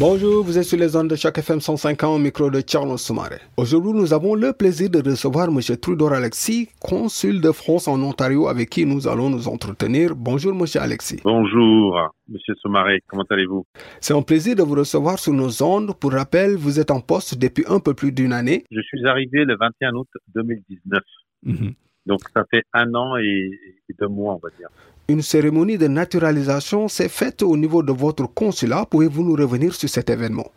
Bonjour, vous êtes sur les ondes de chaque FM 150 au micro de Charles Soumaré. Aujourd'hui, nous avons le plaisir de recevoir M. Trudor Alexis, consul de France en Ontario, avec qui nous allons nous entretenir. Bonjour, M. Alexis. Bonjour, M. Soumaré, comment allez-vous? C'est un plaisir de vous recevoir sur nos ondes. Pour rappel, vous êtes en poste depuis un peu plus d'une année. Je suis arrivé le 21 août 2019. Mhm. Donc, ça fait un an et deux mois, on va dire. Une cérémonie de naturalisation s'est faite au niveau de votre consulat. Pouvez-vous nous revenir sur cet événement?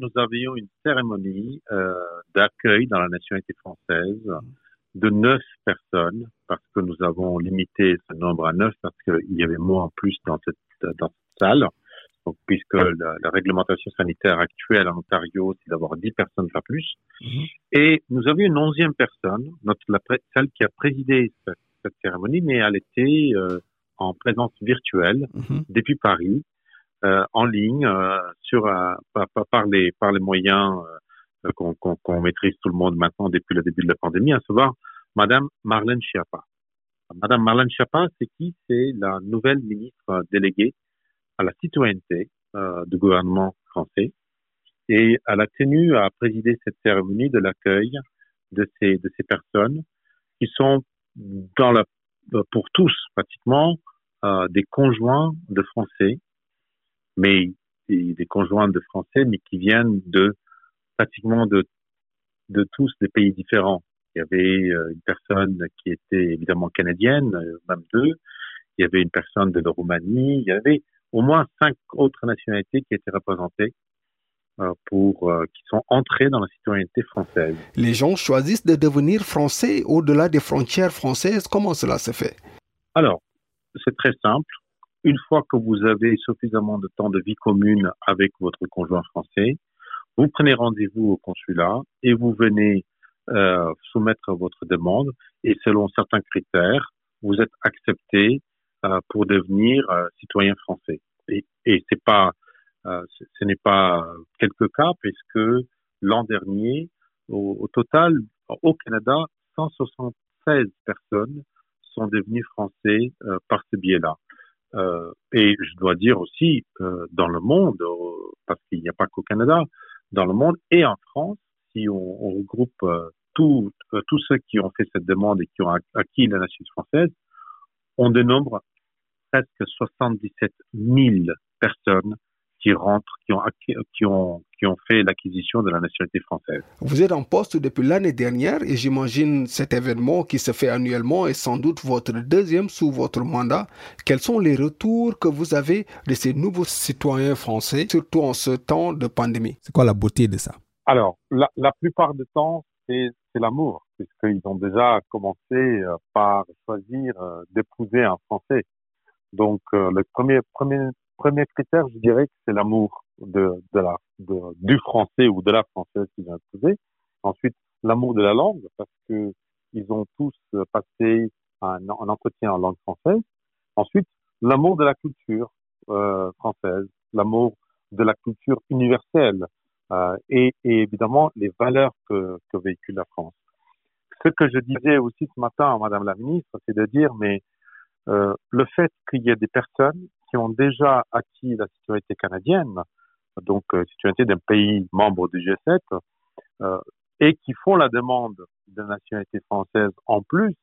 Nous avions une cérémonie euh, d'accueil dans la nationalité française de neuf personnes, parce que nous avons limité ce nombre à neuf, parce qu'il y avait moins en plus dans cette, dans cette salle. Donc, puisque la, réglementation sanitaire actuelle en Ontario, c'est d'avoir dix personnes, pas plus. Mhm. Et nous avions une onzième personne, notre, la, celle qui a présidé cette, cérémonie, mais elle était euh, en présence virtuelle mhm. depuis Paris, euh, en ligne, euh, sur euh, par, par, les par les moyens euh, qu'on qu'on maîtrise tout le monde maintenant depuis le début de la pandémie, à savoir Madame Marlène Schiappa. Madame Marlène Schiappa, c'est qui? C'est la nouvelle ministre déléguée à la citoyenneté euh, du gouvernement français, et elle a tenu à présider cette cérémonie de l'accueil de ces de ces personnes qui sont dans la pour tous pratiquement euh, des conjoints de Français, mais des conjoints de Français, mais qui viennent de pratiquement de, de tous des pays différents. Il y avait euh, une personne qui était évidemment canadienne, euh, même deux. Il y avait une personne de la Roumanie. Il y avait au moins cinq autres nationalités qui étaient représentées pour qui sont entrées dans la citoyenneté française. Les gens choisissent de devenir français au-delà des frontières françaises. Comment cela se fait? Alors, c'est très simple. Une fois que vous avez suffisamment de temps de vie commune avec votre conjoint français, vous prenez rendez-vous au consulat et vous venez euh, soumettre votre demande et selon certains critères, vous êtes accepté euh, pour devenir euh, citoyen français. Et, c'est pas, ce n'est pas quelques cas puisque l'an dernier, au, au, total, au Canada, 176 personnes sont devenus français euh, par ce biais-là. Euh, et je dois dire aussi, euh, dans le monde, parce qu'il n'y a pas qu'au Canada, dans le monde et en France, si on, regroupe tous tous ceux qui ont fait cette demande et qui ont acquis la nationalité française, on dénombre presque 77 000 personnes qui rentrent, qui ont, qui ont, qui ont fait l'acquisition de la nationalité française. Vous êtes en poste depuis l'année dernière et j'imagine cet événement qui se fait annuellement est sans doute votre deuxième sous votre mandat. Quels sont les retours que vous avez de ces nouveaux citoyens français, surtout en ce temps de pandémie? C'est quoi la beauté de ça? Alors, la, la plupart du temps, c'est l'amour, puisqu'ils ont déjà commencé euh, par choisir euh, d'épouser un Français. Donc, euh, le premier, premier premier critère, je dirais que c'est l'amour du français ou de la française qu'ils ont épouser. Ensuite, l'amour de la langue, parce que ils ont tous passé un, entretien en langue française. Ensuite, l'amour de la culture euh, française, l'amour de la culture universelle euh, et, évidemment les valeurs que, véhicule la France. Ce que je disais aussi ce matin à Madame la Ministre, c'est de dire, mais euh, le fait qu'il y ait des personnes qui ont déjà acquis la citoyenneté canadienne, donc euh, citoyenneté d'un pays membre du G7, euh, et qui font la demande de nationalité française en plus,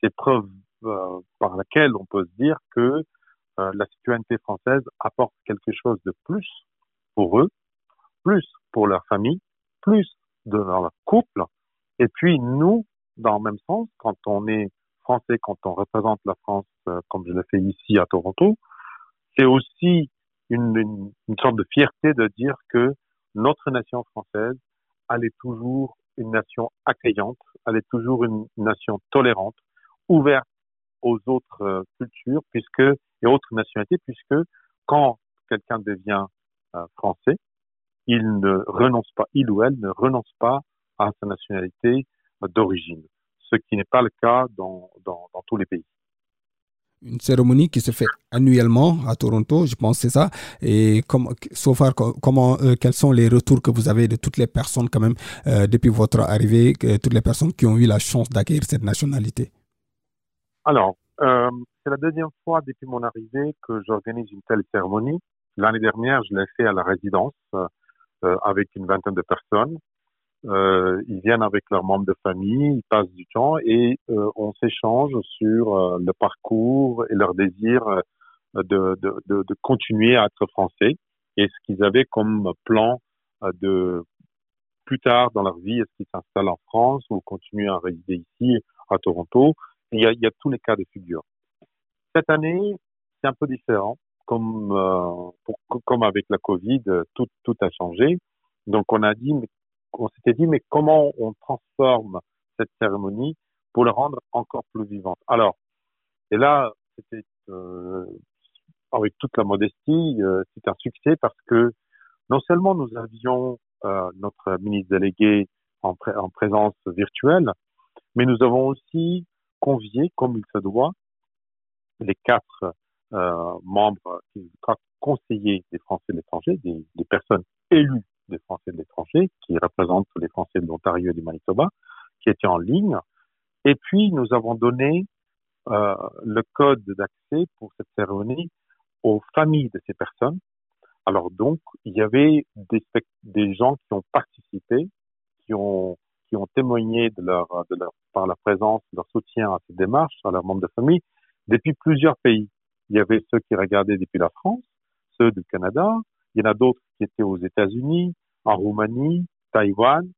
c'est preuve euh, par laquelle on peut se dire que euh, la citoyenneté française apporte quelque chose de plus pour eux, plus pour leur famille, plus de leur couple, et puis nous, dans le même sens, quand on est français, quand on représente la France, euh, comme je le fais ici à Toronto, c'est aussi une, une, une, sorte de fierté de dire que notre nation française, elle est toujours une nation accueillante, elle est toujours une nation tolérante, ouverte aux autres euh, cultures puisque et autres nationalités, puisque quand quelqu'un devient français, il ne renonce pas, il ou elle ne renonce pas à sa nationalité d'origine, ce qui n'est pas le cas dans, dans, dans tous les pays une cérémonie qui se fait annuellement à Toronto, je pense c'est ça. Et comme, so comment, euh, quels sont les retours que vous avez de toutes les personnes quand même euh, depuis votre arrivée, toutes les personnes qui ont eu la chance d'acquérir cette nationalité? Alors, euh, c'est la deuxième fois depuis mon arrivée que j'organise une telle cérémonie. L'année dernière, je l'ai fait à la résidence avec une vingtaine de personnes. Euh, ils viennent avec leurs membres de famille, ils passent du temps et euh, on s'échange sur euh, le parcours et leur désir de, de, de, continuer à être français et ce qu'ils avaient comme plan de plus tard dans leur vie, est-ce qu'ils s'installent en France ou continuent à résider ici à Toronto. il y a, tous les cas de figure. Cette année, c'est un peu différent. Comme, comme avec la Covid, tout, tout a changé. Donc on a dit, mais on s'était dit, mais comment on transforme cette cérémonie pour la rendre encore plus vivante? Alors, et là, c'était euh, avec toute la modestie, euh, c'est un succès parce que non seulement nous avions euh, notre ministre délégué en, en, présence virtuelle, mais nous avons aussi convié, comme il se doit, les quatre euh, membres, quatre conseillers des Français de l'étranger, des personnes élues des Français de l'étranger, qui représentent les Français de l'Ontario et du Manitoba, qui étaient en ligne. Et puis, nous avons donné euh, le code d'accès pour cette cérémonie aux familles de ces personnes. Alors donc, il y avait des, des gens qui ont participé, qui ont, qui ont témoigné de leur, de leur, par la présence, leur soutien à cette démarche, à leurs membres de famille, depuis plusieurs pays. Il y avait ceux qui regardaient depuis la France, ceux du Canada, il y en a d'autres qui étaient aux États-Unis, en Roumanie, Taïwan.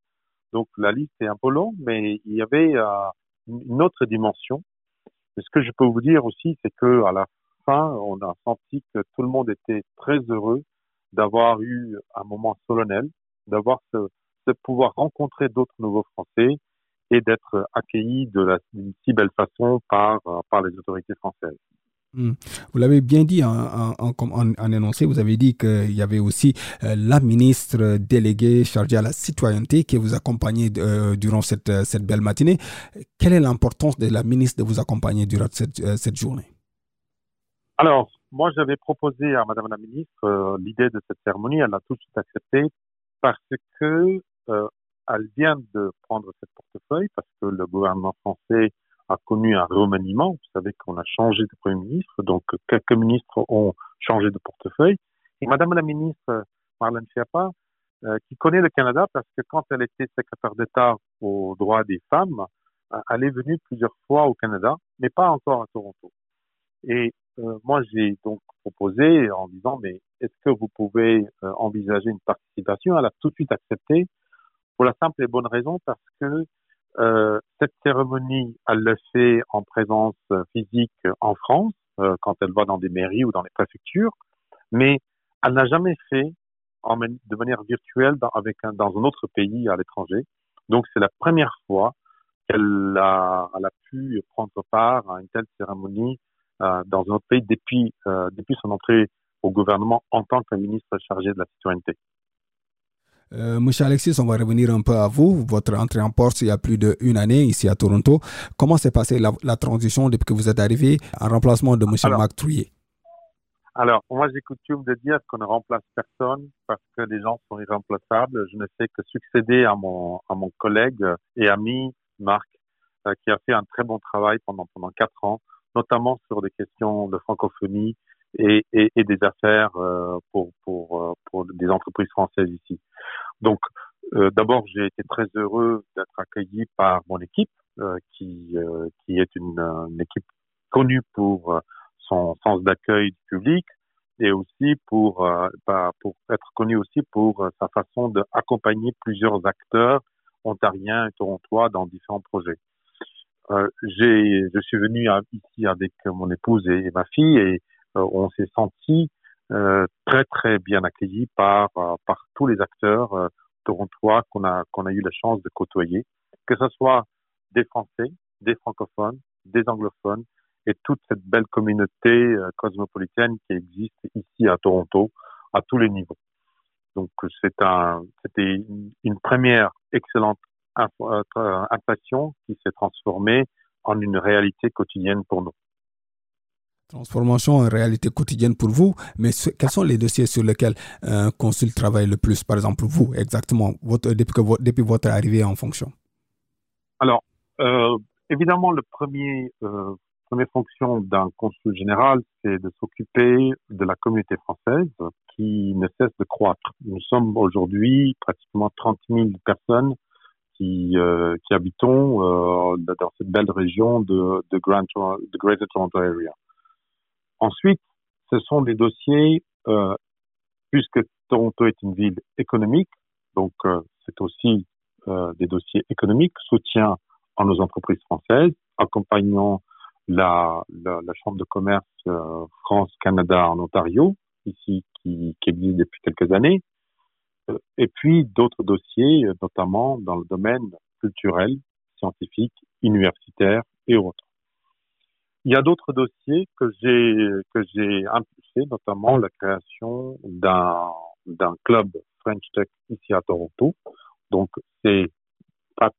Donc la liste est un peu longue, mais il y avait euh, une autre dimension. Et ce que je peux vous dire aussi, c'est que à la fin, on a senti que tout le monde était très heureux d'avoir eu un moment solennel, d'avoir ce, de pouvoir rencontrer d'autres nouveaux Français et d'être accueillis de d'une si belle façon par, par les autorités françaises. Hmm. Vous l'avez bien dit en, en, en, en, énoncé, vous avez dit qu'il y avait aussi euh, la ministre déléguée chargée à la citoyenneté qui vous accompagnait euh, durant cette, euh, cette belle matinée. Quelle est l'importance de la ministre de vous accompagner durant cette, cette journée? Alors, moi j'avais proposé à Madame la ministre l'idée de cette cérémonie, elle a tout de suite accepté parce que elle vient de prendre cette portefeuille parce que le gouvernement français a connu un remaniement. Vous savez qu'on a changé de Premier ministre, donc quelques ministres ont changé de portefeuille. Et Madame la ministre Marlène Schiappa, euh, qui connaît le Canada parce que quand elle était secrétaire d'État aux droits des femmes, euh, elle est venue plusieurs fois au Canada, mais pas encore à Toronto. Et euh, moi, j'ai donc proposé en disant, mais est-ce que vous pouvez euh, envisager une participation? Elle a tout de suite accepté pour la simple et bonne raison parce que euh, cette cérémonie, elle le fait en présence physique en France, euh, quand elle va dans des mairies ou dans les préfectures, mais elle n'a jamais fait de manière virtuelle dans, avec un, dans un autre pays à l'étranger. Donc c'est la première fois qu'elle a, pu prendre part à une telle cérémonie euh, dans un autre pays depuis, euh, depuis son entrée au gouvernement en tant que ministre chargé de la citoyenneté. Euh, Monsieur Alexis, on va revenir un peu à vous. Votre entrée en porte il y a plus d'une année ici à Toronto. Comment s'est passée la, la, transition depuis que vous êtes arrivé en remplacement de Monsieur Marc Trouillet Alors, moi j'ai coutume de dire qu'on ne remplace personne parce que les gens sont irremplaçables. Je ne fais que succéder à mon, à mon collègue et ami Marc, euh, qui a fait un très bon travail pendant, pendant quatre ans, notamment sur des questions de francophonie et, et, et des affaires euh, pour, pour, euh, pour des entreprises françaises ici. Donc, euh, d'abord, j'ai été très heureux d'être accueilli par mon équipe, euh, qui, euh, qui est une, une, équipe connue pour son sens d'accueil du public et aussi pour, bah, pour être connue aussi pour sa façon d'accompagner plusieurs acteurs ontariens et torontois dans différents projets. Euh, j'ai, je suis venu ici avec mon épouse et, et ma fille et euh, on s'est senti euh, très très bien accueilli par euh, par tous les acteurs euh, torontois qu'on a qu'on a eu la chance de côtoyer, que ce soit des Français, des francophones, des anglophones et toute cette belle communauté cosmopolitaine qui existe ici à Toronto à tous les niveaux. Donc c'est un, c'était une première excellente impression qui s'est transformée en une réalité quotidienne pour nous. Transformation en réalité quotidienne pour vous, mais quels sont les dossiers sur lesquels un consul travaille le plus? Par exemple, vous, exactement, votre, depuis, depuis votre arrivée en fonction Alors, euh, évidemment, le premier, euh, première fonction d'un consul général, c'est de s'occuper de la communauté française qui ne cesse de croître. Nous sommes aujourd'hui pratiquement 30 000 personnes qui, euh, qui habitons euh, dans cette belle région de, de, Grand, de Greater Toronto Area. Ensuite, ce sont des dossiers, euh, puisque Toronto est une ville économique, donc euh, c'est aussi euh, des dossiers économiques, soutien à nos entreprises françaises, accompagnant la, la, la Chambre de commerce euh, France-Canada en Ontario, ici qui, qui existe depuis quelques années, euh, et puis d'autres dossiers, notamment dans le domaine culturel, scientifique, universitaire et autres. Il y a d'autres dossiers que j'ai que j'ai impulsé, notamment la création d'un d'un club French Tech ici à Toronto. Donc c'est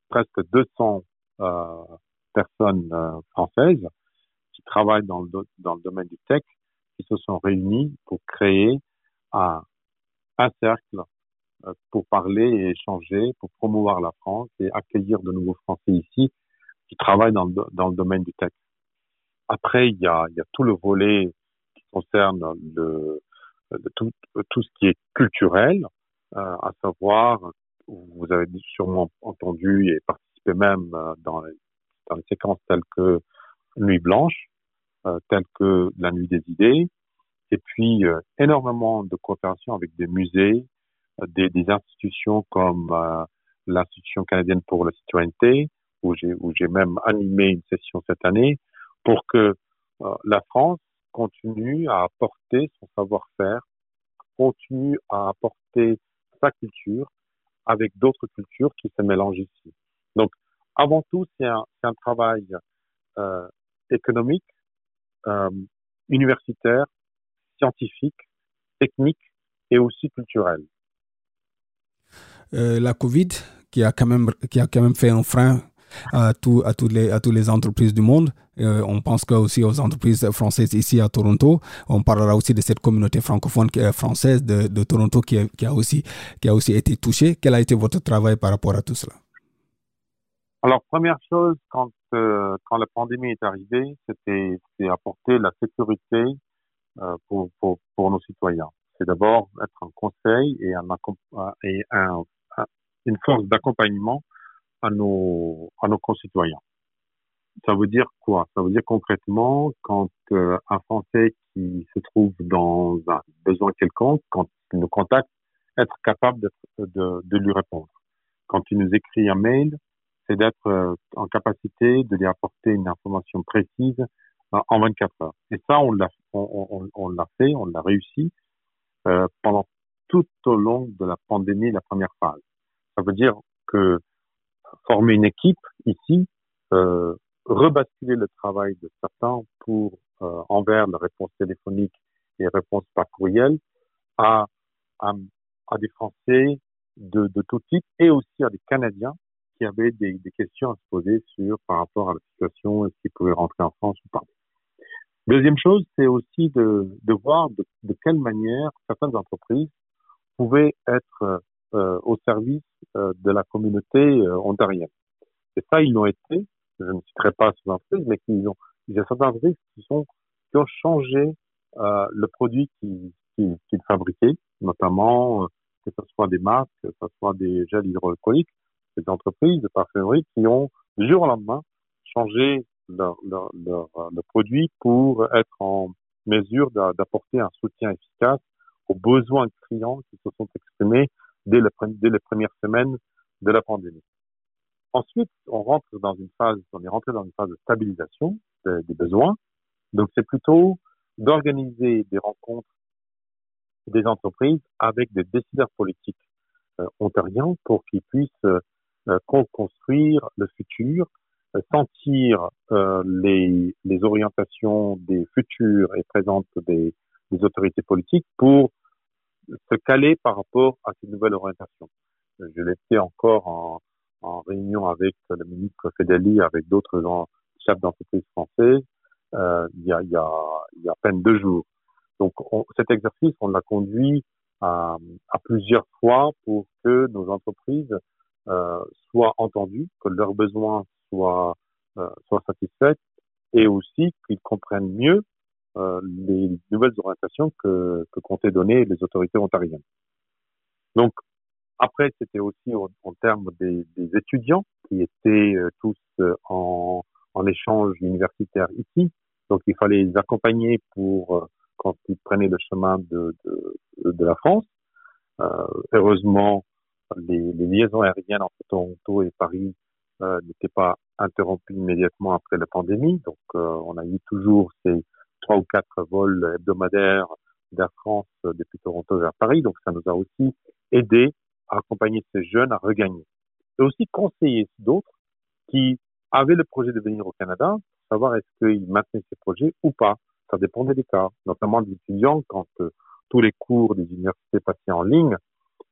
presque 200 euh, personnes euh, françaises qui travaillent dans le dans le domaine du tech qui se sont réunies pour créer un un cercle euh, pour parler et échanger, pour promouvoir la France et accueillir de nouveaux Français ici qui travaillent dans le, dans le domaine du tech. Après, il y a, y a tout le volet qui concerne le, tout, tout ce qui est culturel, euh, à savoir, vous avez sûrement entendu et participé même euh, dans, les, dans les séquences telles que Nuit Blanche, euh, telles que La Nuit des Idées, et puis euh, énormément de coopération avec des musées, euh, des, des institutions comme l'Institution canadienne pour la citoyenneté, où j'ai même animé une session cette année, pour que euh, la France continue à apporter son savoir-faire, continue à apporter sa culture avec d'autres cultures qui se mélangent ici. Donc, avant tout, c'est un, travail euh, économique, euh, universitaire, scientifique, technique et aussi culturel. La Covid, qui a quand même fait un frein à, tout, à, toutes les, à toutes les entreprises du monde. Euh, on pense aussi aux entreprises françaises ici à Toronto. On parlera aussi de cette communauté francophone française de, Toronto qui a, aussi, qui a aussi été touchée. Quel a été votre travail par rapport à tout cela? Alors, première chose, quand, euh, la pandémie est arrivée, c'était apporter la sécurité euh, pour, nos citoyens. C'est d'abord être un conseil et, un, et un, une force d'accompagnement à nos, à nos concitoyens. Ça veut dire quoi? Ça veut dire concrètement quand euh, un Français qui se trouve dans un besoin quelconque, quand il nous contacte, être capable de, de, de lui répondre. Quand il nous écrit un mail, c'est d'être euh, en capacité de lui apporter une information précise euh, en 24 heures. Et ça, on l'a on, on, on l'a fait, on l'a réussi euh, pendant tout au long de la pandémie, la première phase. Ça veut dire que former une équipe ici, euh, rebasculer le travail de certains pour euh, envers la réponse téléphonique et réponse par courriel à, à, à des Français de, de, tout type et aussi à des Canadiens qui avaient des, des, questions à se poser sur par rapport à la situation, est-ce qu'ils pouvaient rentrer en France ou pas. Deuxième chose, c'est aussi de, de voir de, de, quelle manière certaines entreprises pouvaient être euh, au service de la communauté euh, ontarienne. Et ça, ils l'ont été. Je ne citerai pas ces entreprises, mais qu'ils ont, il y a certaines entreprises qui sont ont changé le produit qu'ils qui, qui fabriquaient, notamment que ce soit des masques, que ce soit des gels hydroalcooliques, des entreprises de parfumerie qui ont du jour au lendemain changé leur, leur produit pour être en mesure d'apporter un soutien efficace aux besoins clients qui se sont exprimés dès, le, dès les premières semaines de la pandémie. Ensuite, on rentre dans une phase, on est rentré dans une phase de stabilisation des, besoins. Donc, c'est plutôt d'organiser des rencontres des entreprises avec des décideurs politiques euh, ontariens pour qu'ils puissent euh, construire le futur, euh, sentir euh, les, orientations des futures et présentes des autorités politiques pour se caler par rapport à ces nouvelles orientations. Je l'étais encore en, réunion avec le ministre Fedeli, avec d'autres chefs d'entreprise français, euh, il, y a, il, y a, il y a à peine deux jours. Donc cet exercice, on l'a conduit à, à, plusieurs fois pour que nos entreprises euh, soient entendues, que leurs besoins soient, euh, soient satisfaits et aussi qu'ils comprennent mieux euh, les nouvelles orientations que, que comptaient donner les autorités ontariennes. Donc après, c'était aussi en, en termes des, étudiants qui étaient euh, tous euh, en, en, échange universitaire ici. Donc, il fallait les accompagner pour euh, quand ils prenaient le chemin de, de, la France. Euh, heureusement, les, liaisons aériennes entre Toronto et Paris euh, n'étaient pas interrompues immédiatement après la pandémie. Donc, on a eu toujours ces trois ou quatre vols hebdomadaires d'Air France depuis Toronto vers Paris. Donc, ça nous a aussi aidé à accompagner ces jeunes à regagner. Et aussi conseiller d'autres qui avaient le projet de venir au Canada, savoir est-ce qu'ils maintenaient ces projets ou pas. Ça dépendait des cas, notamment des étudiants quand euh, tous les cours des universités passaient en ligne.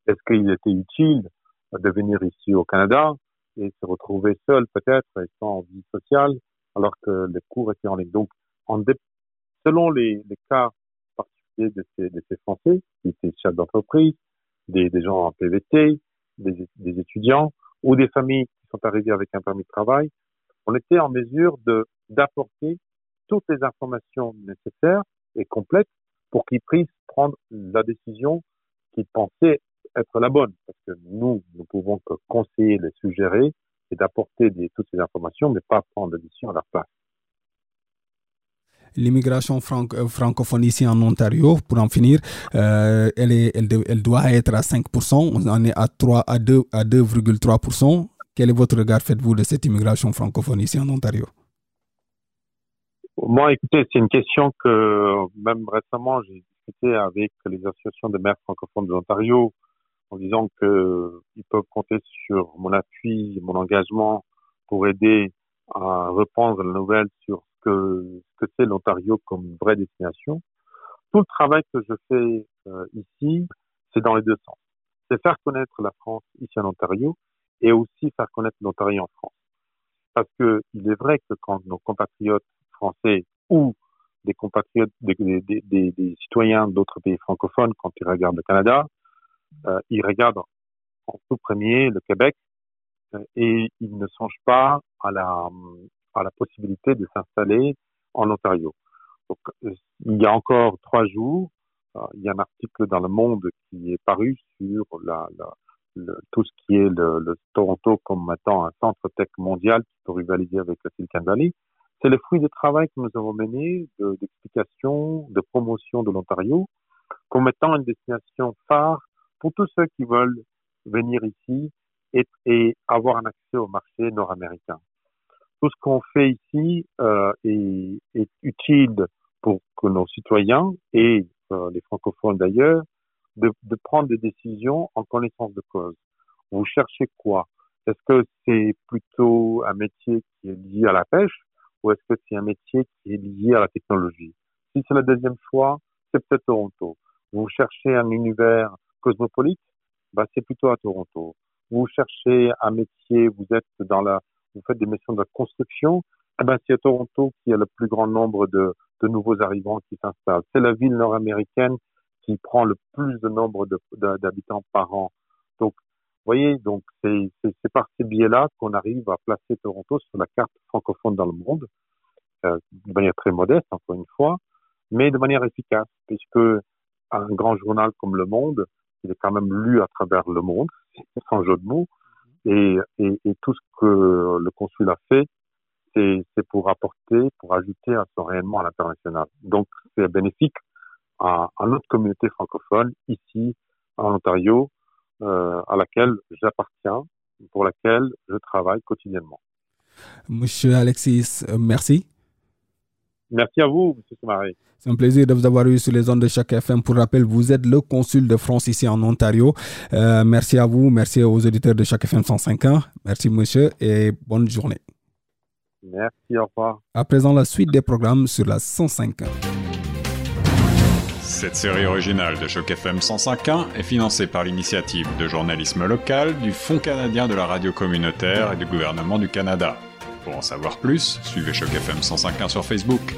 Est-ce qu'il était utile de venir ici au Canada et se retrouver seul peut-être et sans vie sociale alors que les cours étaient en ligne. Donc, en selon les, cas particuliers de ces, de Français, qui étaient chefs d'entreprise, des, gens en PVT, des, étudiants ou des familles qui sont arrivées avec un permis de travail, on était en mesure d'apporter toutes les informations nécessaires et complètes pour qu'ils puissent prendre la décision qu'ils pensaient être la bonne. Parce que nous, nous pouvons que conseiller, les suggérer et d'apporter toutes ces informations, mais pas prendre la décision à leur place l'immigration euh, francophone ici en Ontario, pour en finir, euh, elle, doit être à 5%. On en est à 3 à 2 à 2,3%. Quel est votre regard, faites-vous, de cette immigration francophone ici en Ontario? Moi, écoutez, c'est une question que même récemment, j'ai discuté avec les associations de maires francophones de l'Ontario en disant qu'ils peuvent compter sur mon appui, mon engagement pour aider à reprendre la nouvelle sur que, c'est l'Ontario comme vraie destination. Tout le travail que je fais euh, ici, c'est dans les deux sens. C'est faire connaître la France ici en Ontario et aussi faire connaître l'Ontario en France. Parce que il est vrai que quand nos compatriotes français ou des compatriotes, des citoyens d'autres pays francophones, quand ils regardent le Canada, euh, ils regardent en tout premier le Québec euh, et ils ne songent pas à la, à la possibilité de s'installer en Ontario. Donc, euh, il y a encore trois jours, euh, il y a un article dans Le Monde qui est paru sur tout ce qui est le, Toronto comme étant un centre tech mondial qui peut rivaliser avec la Silicon Valley. C'est le fruit du travail que nous avons mené d'explication, de, promotion de l'Ontario comme étant une destination phare pour tous ceux qui veulent venir ici et avoir un accès au marché nord-américain tout ce qu'on fait ici euh, est, est, utile pour que nos citoyens et euh, les francophones d'ailleurs de, de, prendre des décisions en connaissance de cause. Vous cherchez quoi? Est-ce que c'est plutôt un métier qui est lié à la pêche ou est-ce que c'est un métier qui est lié à la technologie? Si c'est le deuxième choix, c'est peut-être Toronto. Vous cherchez un univers cosmopolite, bah c'est plutôt à Toronto. Vous cherchez un métier, vous êtes dans la vous faites des missions de construction, eh ben, c'est Toronto qu'il y a le plus grand nombre de, de nouveaux arrivants qui s'installent. C'est la ville nord-américaine qui prend le plus de nombre d'habitants par an. Donc, vous voyez, donc c'est par ces biais-là qu'on arrive à placer Toronto sur la carte francophone dans le monde, euh, de manière très modeste, encore une fois, mais de manière efficace, puisque un grand journal comme Le Monde, il est quand même lu à travers le monde, sans jeu de mots, et, tout ce que le consul a fait, c'est pour apporter, pour ajouter à son rayonnement à l'international. Donc, c'est bénéfique à, à, notre communauté francophone ici en Ontario, euh, à laquelle j'appartiens, pour laquelle je travaille quotidiennement. Monsieur Alexis, euh, merci. Merci à vous, M. Soumaré. C'est un plaisir de vous avoir eu sur les ondes de chaque FM. Pour rappel, vous êtes le consul de France ici en Ontario. Euh, merci à vous, merci aux auditeurs de chaque FM 105 ans. Merci, monsieur, et bonne journée. Merci, au revoir. À présent, la suite des programmes sur la 105. Cette série originale de Choc FM 105.1 est financée par l'initiative de journalisme local du Fonds canadien de la radio communautaire et du gouvernement du Canada. Pour en savoir plus, suivez Choc FM 105.1 sur Facebook.